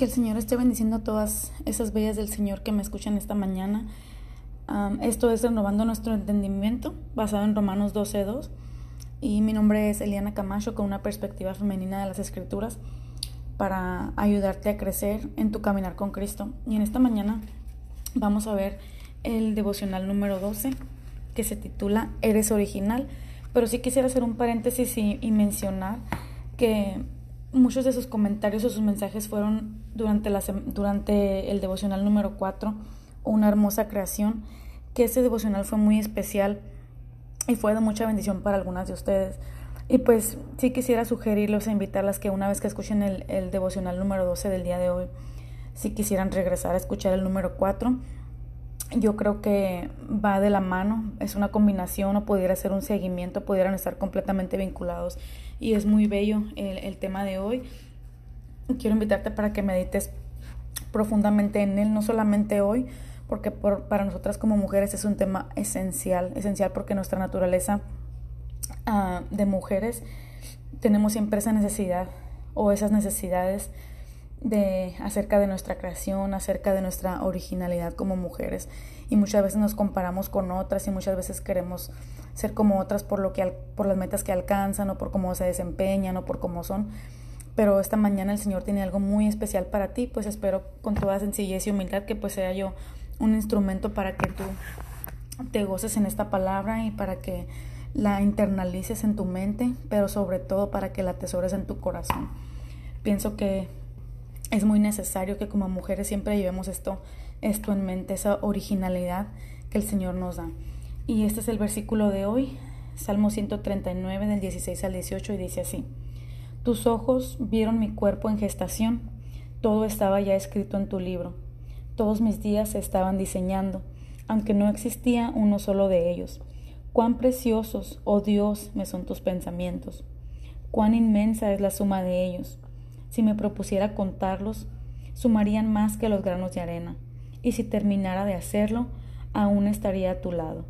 Que el Señor esté bendiciendo a todas esas bellas del Señor que me escuchan esta mañana. esto es renovando nuestro entendimiento, basado en Romanos 12.2. Y mi nombre es Eliana Camacho, con una perspectiva femenina de las Escrituras, para ayudarte a crecer en tu caminar con Cristo. Y en esta mañana vamos a ver el devocional número 12, que se titula Eres original. Pero sí quisiera hacer un paréntesis y, mencionar que muchos de sus comentarios o sus mensajes fueron durante, la, durante el devocional número 4, una hermosa creación, que ese devocional fue muy especial y fue de mucha bendición para algunas de ustedes. Y pues sí quisiera sugerirles e invitarlas que una vez que escuchen el, el devocional número 12 del día de hoy, si quisieran regresar a escuchar el número 4, yo creo que va de la mano, es una combinación o pudiera ser un seguimiento, pudieran estar completamente vinculados y es muy bello el, tema de hoy. Quiero invitarte para que medites profundamente en él, no solamente hoy, porque para nosotras como mujeres es un tema esencial, esencial porque nuestra naturaleza ah, de mujeres tenemos siempre esa necesidad o esas necesidades de acerca de nuestra creación, acerca de nuestra originalidad como mujeres. Y muchas veces nos comparamos con otras y muchas veces queremos ser como otras por lo que por las metas que alcanzan o por cómo se desempeñan o por cómo son. Pero esta mañana el Señor tiene algo muy especial para ti, pues espero con toda sencillez y humildad que pues sea yo un instrumento para que tú te goces en esta palabra y para que la internalices en tu mente, pero sobre todo para que la atesores en tu corazón. Pienso que es muy necesario que como mujeres siempre llevemos esto, esto en mente, esa originalidad que el Señor nos da. Y este es el versículo de hoy, Salmo 139 del 16 al 18 y dice así, Tus ojos vieron mi cuerpo en gestación, todo estaba ya escrito en tu libro, todos mis días se estaban diseñando, aunque no existía uno solo de ellos. Cuán preciosos, oh Dios, me son tus pensamientos, cuán inmensa es la suma de ellos. Si me propusiera contarlos, sumarían más que los granos de arena, y si terminara de hacerlo, aún estaría a tu lado.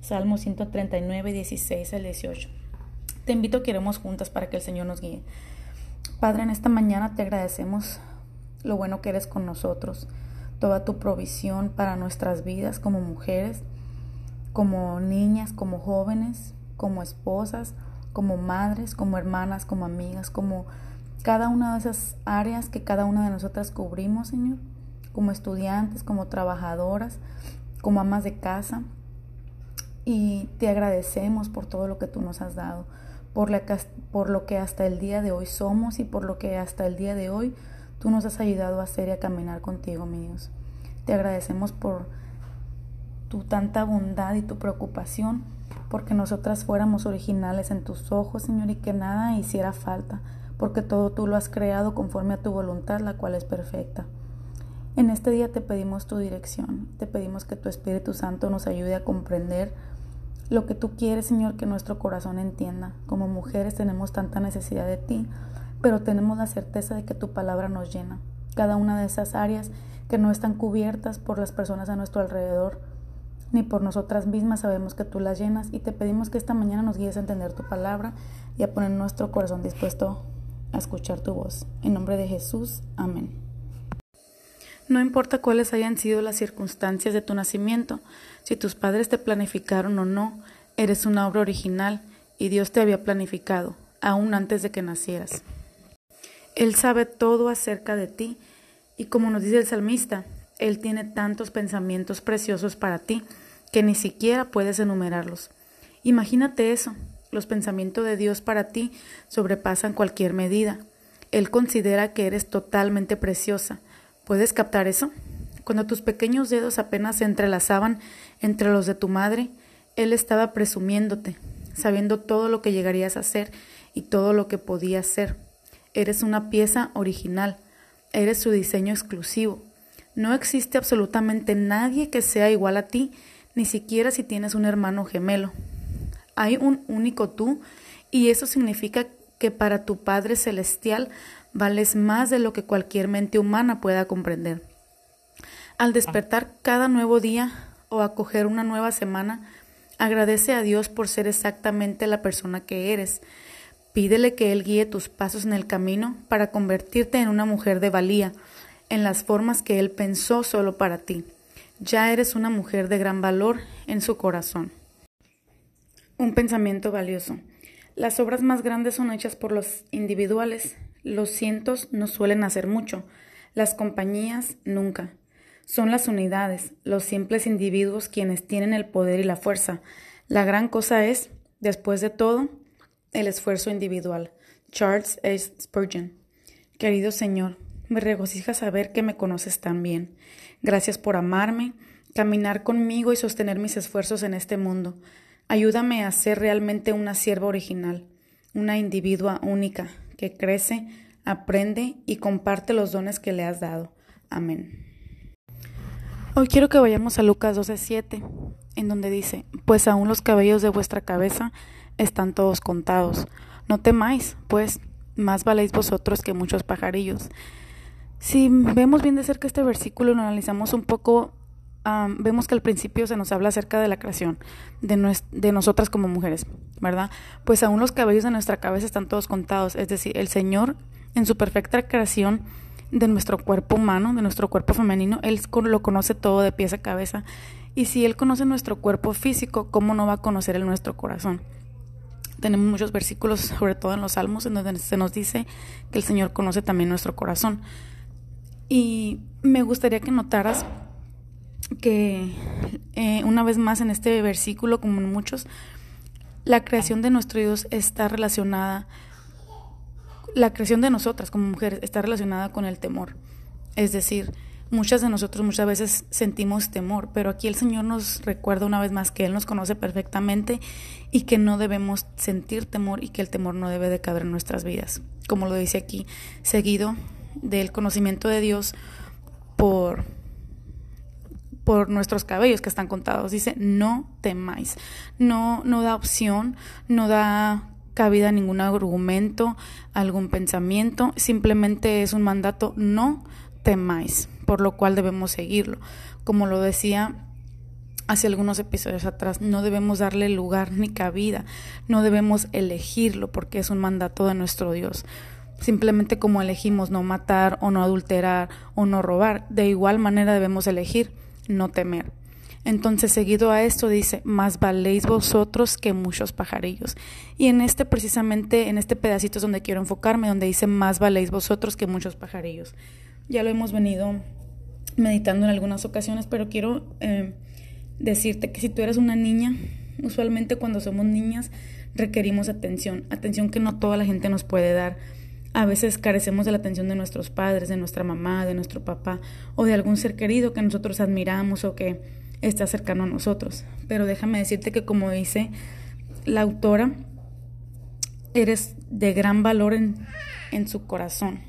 Salmo 139, 16 al 18. Te invito a que iremos juntas para que el Señor nos guíe. Padre, en esta mañana te agradecemos lo bueno que eres con nosotros, toda tu provisión para nuestras vidas como mujeres, como niñas, como jóvenes, como esposas, como madres, como hermanas, como amigas, como cada una de esas áreas que cada una de nosotras cubrimos, Señor, como estudiantes, como trabajadoras, como amas de casa. Y te agradecemos por todo lo que tú nos has dado, por, por lo que hasta el día de hoy somos y por lo que hasta el día de hoy tú nos has ayudado a hacer y a caminar contigo, mi Dios. Te agradecemos por tu tanta bondad y tu preocupación, porque nosotras fuéramos originales en tus ojos, Señor, y que nada hiciera falta porque todo tú lo has creado conforme a tu voluntad, la cual es perfecta. En este día te pedimos tu dirección, te pedimos que tu Espíritu Santo nos ayude a comprender lo que tú quieres, Señor, que nuestro corazón entienda. Como mujeres tenemos tanta necesidad de ti, pero tenemos la certeza de que tu palabra nos llena. Cada una de esas áreas que no están cubiertas por las personas a nuestro alrededor, ni por nosotras mismas sabemos que tú las llenas y te pedimos que esta mañana nos guíes a entender tu palabra y a poner nuestro corazón dispuesto a escuchar tu voz. En nombre de Jesús, amén. No importa cuáles hayan sido las circunstancias de tu nacimiento, si tus padres te planificaron o no, eres una obra original y Dios te había planificado, aún antes de que nacieras. Él sabe todo acerca de ti y como nos dice el salmista, Él tiene tantos pensamientos preciosos para ti que ni siquiera puedes enumerarlos. Imagínate eso, los pensamientos de Dios para ti sobrepasan cualquier medida. Él considera que eres totalmente preciosa. ¿Puedes captar eso? Cuando tus pequeños dedos apenas se entrelazaban entre los de tu madre, Él estaba presumiéndote, sabiendo todo lo que llegarías a ser y todo lo que podías ser. Eres una pieza original, eres su diseño exclusivo. No existe absolutamente nadie que sea igual a ti, ni siquiera si tienes un hermano gemelo. Hay un único tú y eso significa que para tu Padre Celestial vales más de lo que cualquier mente humana pueda comprender. Al despertar cada nuevo día o acoger una nueva semana, agradece a Dios por ser exactamente la persona que eres. Pídele que Él guíe tus pasos en el camino para convertirte en una mujer de valía, en las formas que Él pensó solo para ti. Ya eres una mujer de gran valor en su corazón. Un pensamiento valioso. Las obras más grandes son hechas por los individuales. Los cientos no suelen hacer mucho. Las compañías nunca. Son las unidades, los simples individuos quienes tienen el poder y la fuerza. La gran cosa es, después de todo, el esfuerzo individual. Charles S. Spurgeon. Querido Señor, me regocija saber que me conoces tan bien. Gracias por amarme, caminar conmigo y sostener mis esfuerzos en este mundo. Ayúdame a ser realmente una sierva original, una individua única, que crece, aprende y comparte los dones que le has dado. Amén. Hoy quiero que vayamos a Lucas 12:7, en donde dice, Pues aún los cabellos de vuestra cabeza están todos contados. No temáis, pues más valéis vosotros que muchos pajarillos. Si vemos bien de cerca este versículo y lo analizamos un poco, vemos que al principio se nos habla acerca de la creación, de, de nosotras como mujeres, ¿verdad? Pues aún los cabellos de nuestra cabeza están todos contados, es decir, el Señor en su perfecta creación de nuestro cuerpo humano, de nuestro cuerpo femenino, Él lo conoce todo de pies a cabeza. Y si Él conoce nuestro cuerpo físico, ¿cómo no va a conocer el nuestro corazón? Tenemos muchos versículos, sobre todo en los Salmos, en donde se nos dice que el Señor conoce también nuestro corazón. Y me gustaría que notaras que eh, una vez más en este versículo, como en muchos, la creación de nuestro Dios está relacionada la creación de nosotras como mujeres está relacionada con el temor. Es decir, muchas de nosotros muchas veces sentimos temor, pero aquí el Señor nos recuerda una vez más que Él nos conoce perfectamente y que no debemos sentir temor y que el temor no debe de caber en nuestras vidas. Como lo dice aquí, seguido del conocimiento de Dios por por nuestros cabellos que están contados. Dice, no temáis. No, no da opción, no da cabida ningún argumento, algún pensamiento, simplemente es un mandato no temáis, por lo cual debemos seguirlo. Como lo decía hace algunos episodios atrás, no debemos darle lugar ni cabida, no debemos elegirlo porque es un mandato de nuestro Dios. Simplemente como elegimos no matar o no adulterar o no robar, de igual manera debemos elegir no temer. Entonces, seguido a esto dice, más valéis vosotros que muchos pajarillos. Y en este, precisamente, en este pedacito es donde quiero enfocarme, donde dice, más valéis vosotros que muchos pajarillos. Ya lo hemos venido meditando en algunas ocasiones, pero quiero eh, decirte que si tú eres una niña, usualmente cuando somos niñas requerimos atención, atención que no toda la gente nos puede dar. A veces carecemos de la atención de nuestros padres, de nuestra mamá, de nuestro papá o de algún ser querido que nosotros admiramos o que está cercano a nosotros. Pero déjame decirte que como dice la autora, eres de gran valor en, en su corazón.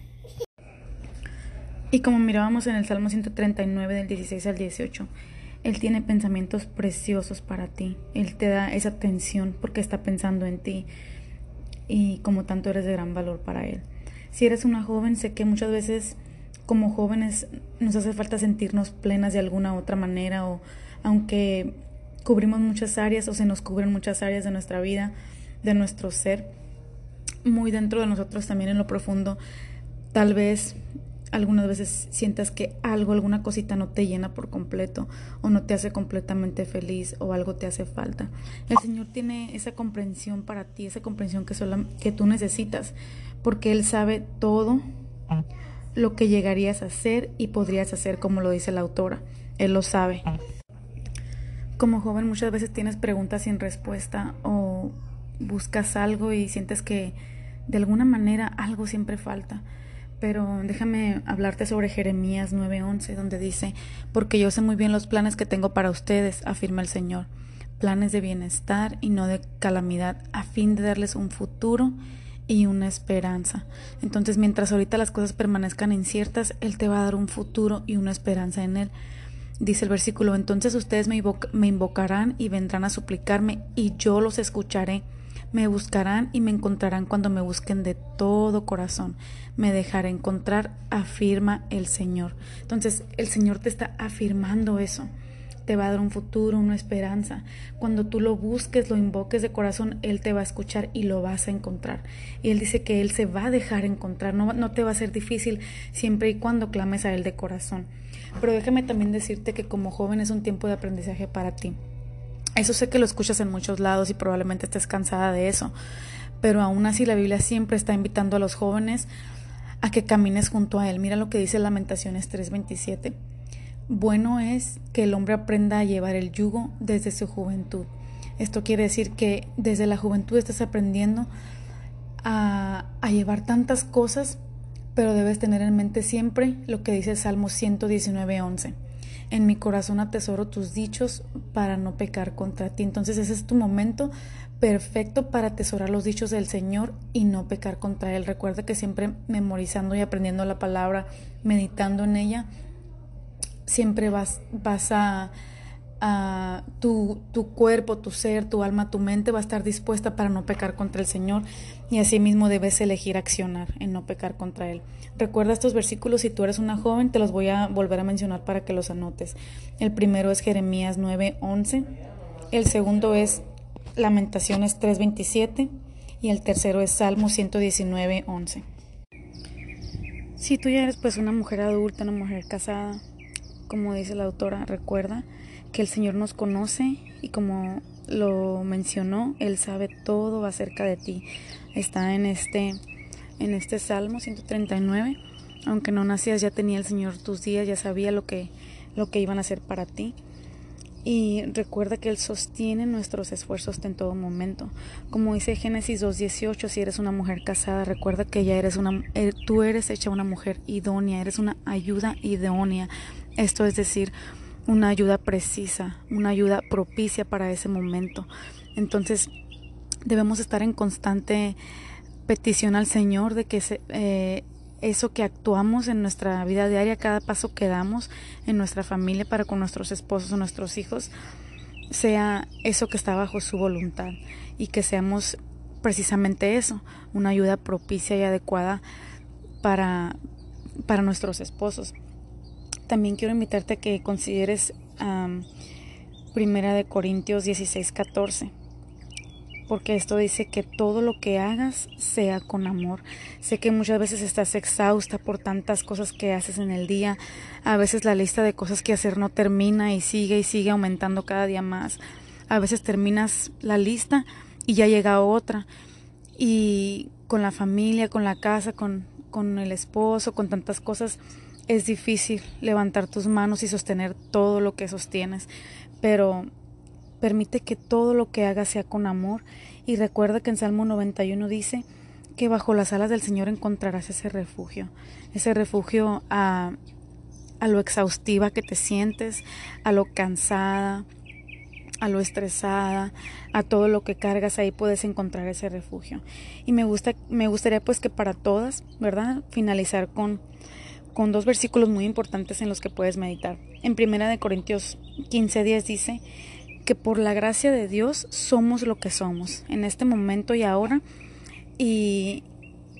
Y como mirábamos en el Salmo 139 del 16 al 18, Él tiene pensamientos preciosos para ti. Él te da esa atención porque está pensando en ti y como tanto eres de gran valor para Él. Si eres una joven, sé que muchas veces como jóvenes nos hace falta sentirnos plenas de alguna otra manera o aunque cubrimos muchas áreas o se nos cubren muchas áreas de nuestra vida, de nuestro ser, muy dentro de nosotros también en lo profundo, tal vez algunas veces sientas que algo, alguna cosita no te llena por completo o no te hace completamente feliz o algo te hace falta. El Señor tiene esa comprensión para ti, esa comprensión que, solo, que tú necesitas, porque Él sabe todo lo que llegarías a hacer y podrías hacer, como lo dice la autora. Él lo sabe. Como joven muchas veces tienes preguntas sin respuesta o buscas algo y sientes que de alguna manera algo siempre falta. Pero déjame hablarte sobre Jeremías 9:11, donde dice, porque yo sé muy bien los planes que tengo para ustedes, afirma el Señor, planes de bienestar y no de calamidad, a fin de darles un futuro y una esperanza. Entonces, mientras ahorita las cosas permanezcan inciertas, Él te va a dar un futuro y una esperanza en Él. Dice el versículo, entonces ustedes me, invocarán y vendrán a suplicarme y yo los escucharé. Me buscarán y me encontrarán cuando me busquen de todo corazón. Me dejaré encontrar, afirma el Señor. Entonces el Señor te está afirmando eso. te va a dar un futuro, una esperanza. Cuando tú lo busques, lo invoques de corazón, Él te va a escuchar y lo vas a encontrar. Y Él dice que Él se va a dejar encontrar, no, no te va a ser difícil siempre y cuando clames a Él de corazón. Pero déjame también decirte que como joven es un tiempo de aprendizaje para ti. Eso sé que lo escuchas en muchos lados y probablemente estés cansada de eso, pero aún así la Biblia siempre está invitando a los jóvenes a que camines junto a Él. Mira lo que dice Lamentaciones 3:27. Bueno es que el hombre aprenda a llevar el yugo desde su juventud. Esto quiere decir que desde la juventud estás aprendiendo a, a llevar tantas cosas, pero debes tener en mente siempre lo que dice el Salmo 119:11. En mi corazón atesoro tus dichos para no pecar contra ti. Entonces ese es tu momento perfecto para atesorar los dichos del Señor y no pecar contra Él. Recuerda que siempre memorizando y aprendiendo la palabra, meditando en ella, siempre vas, vas a, a tu, tu, cuerpo, tu ser, tu alma, tu mente va a estar dispuesta para no pecar contra el Señor y asimismo debes elegir accionar en no pecar contra Él. Recuerda estos versículos, si tú eres una joven, te los voy a volver a mencionar para que los anotes. El primero es Jeremías 9:11, el segundo es Lamentaciones 3:27 y el tercero es Salmo 119:11. Si tú ya eres pues una mujer adulta, una mujer casada, como dice la autora, recuerda que el Señor nos conoce y como lo mencionó, Él sabe todo acerca de ti. Está en este, en este Salmo 139. Aunque no nacías, ya tenía el Señor tus días, ya sabía lo que, lo que iban a hacer para ti. Y recuerda que Él sostiene nuestros esfuerzos en todo momento. Como dice Génesis 2.18, si eres una mujer casada, recuerda que ya eres una, eh, tú eres hecha una mujer idónea, eres una ayuda idónea. Esto es decir, una ayuda precisa, una ayuda propicia para ese momento. Entonces, debemos estar en constante petición al Señor de que eh, eso que actuamos en nuestra vida diaria, cada paso que damos en nuestra familia para con nuestros esposos o nuestros hijos, sea eso que está bajo su voluntad y que seamos precisamente eso, una ayuda propicia y adecuada para, para nuestros esposos también quiero invitarte a que consideres Primera de Corintios 16, 14 porque esto dice que todo lo que hagas sea con amor. Sé que muchas veces estás exhausta por tantas cosas que haces en el día. A veces la lista de cosas que hacer no termina y sigue y sigue aumentando cada día más. A veces terminas la lista y ya llega otra. Y con la familia, con la casa, con, con el esposo, con tantas cosas, es difícil levantar tus manos y sostener todo lo que sostienes, pero permite que todo lo que hagas sea con amor y recuerda que en Salmo 91 dice que bajo las alas del Señor encontrarás ese refugio, ese refugio a, a lo exhaustiva que te sientes, a lo cansada, a lo estresada, a todo lo que cargas, ahí puedes encontrar ese refugio. Y me gusta me gustaría pues que para todas, ¿verdad? finalizar con con dos versículos muy importantes en los que puedes meditar. En Primera de Corintios 15:10 dice que por la gracia de Dios somos lo que somos en este momento y ahora y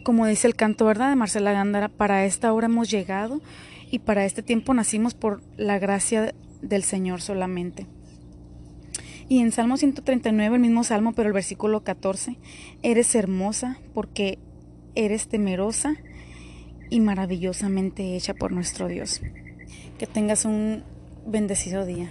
como dice el canto, ¿verdad? de Marcela Gándara, para esta hora hemos llegado y para este tiempo nacimos por la gracia del Señor solamente. Y en Salmo 139, el mismo Salmo, pero el versículo 14, eres hermosa porque eres temerosa y maravillosamente hecha por nuestro Dios. Que tengas un bendecido día.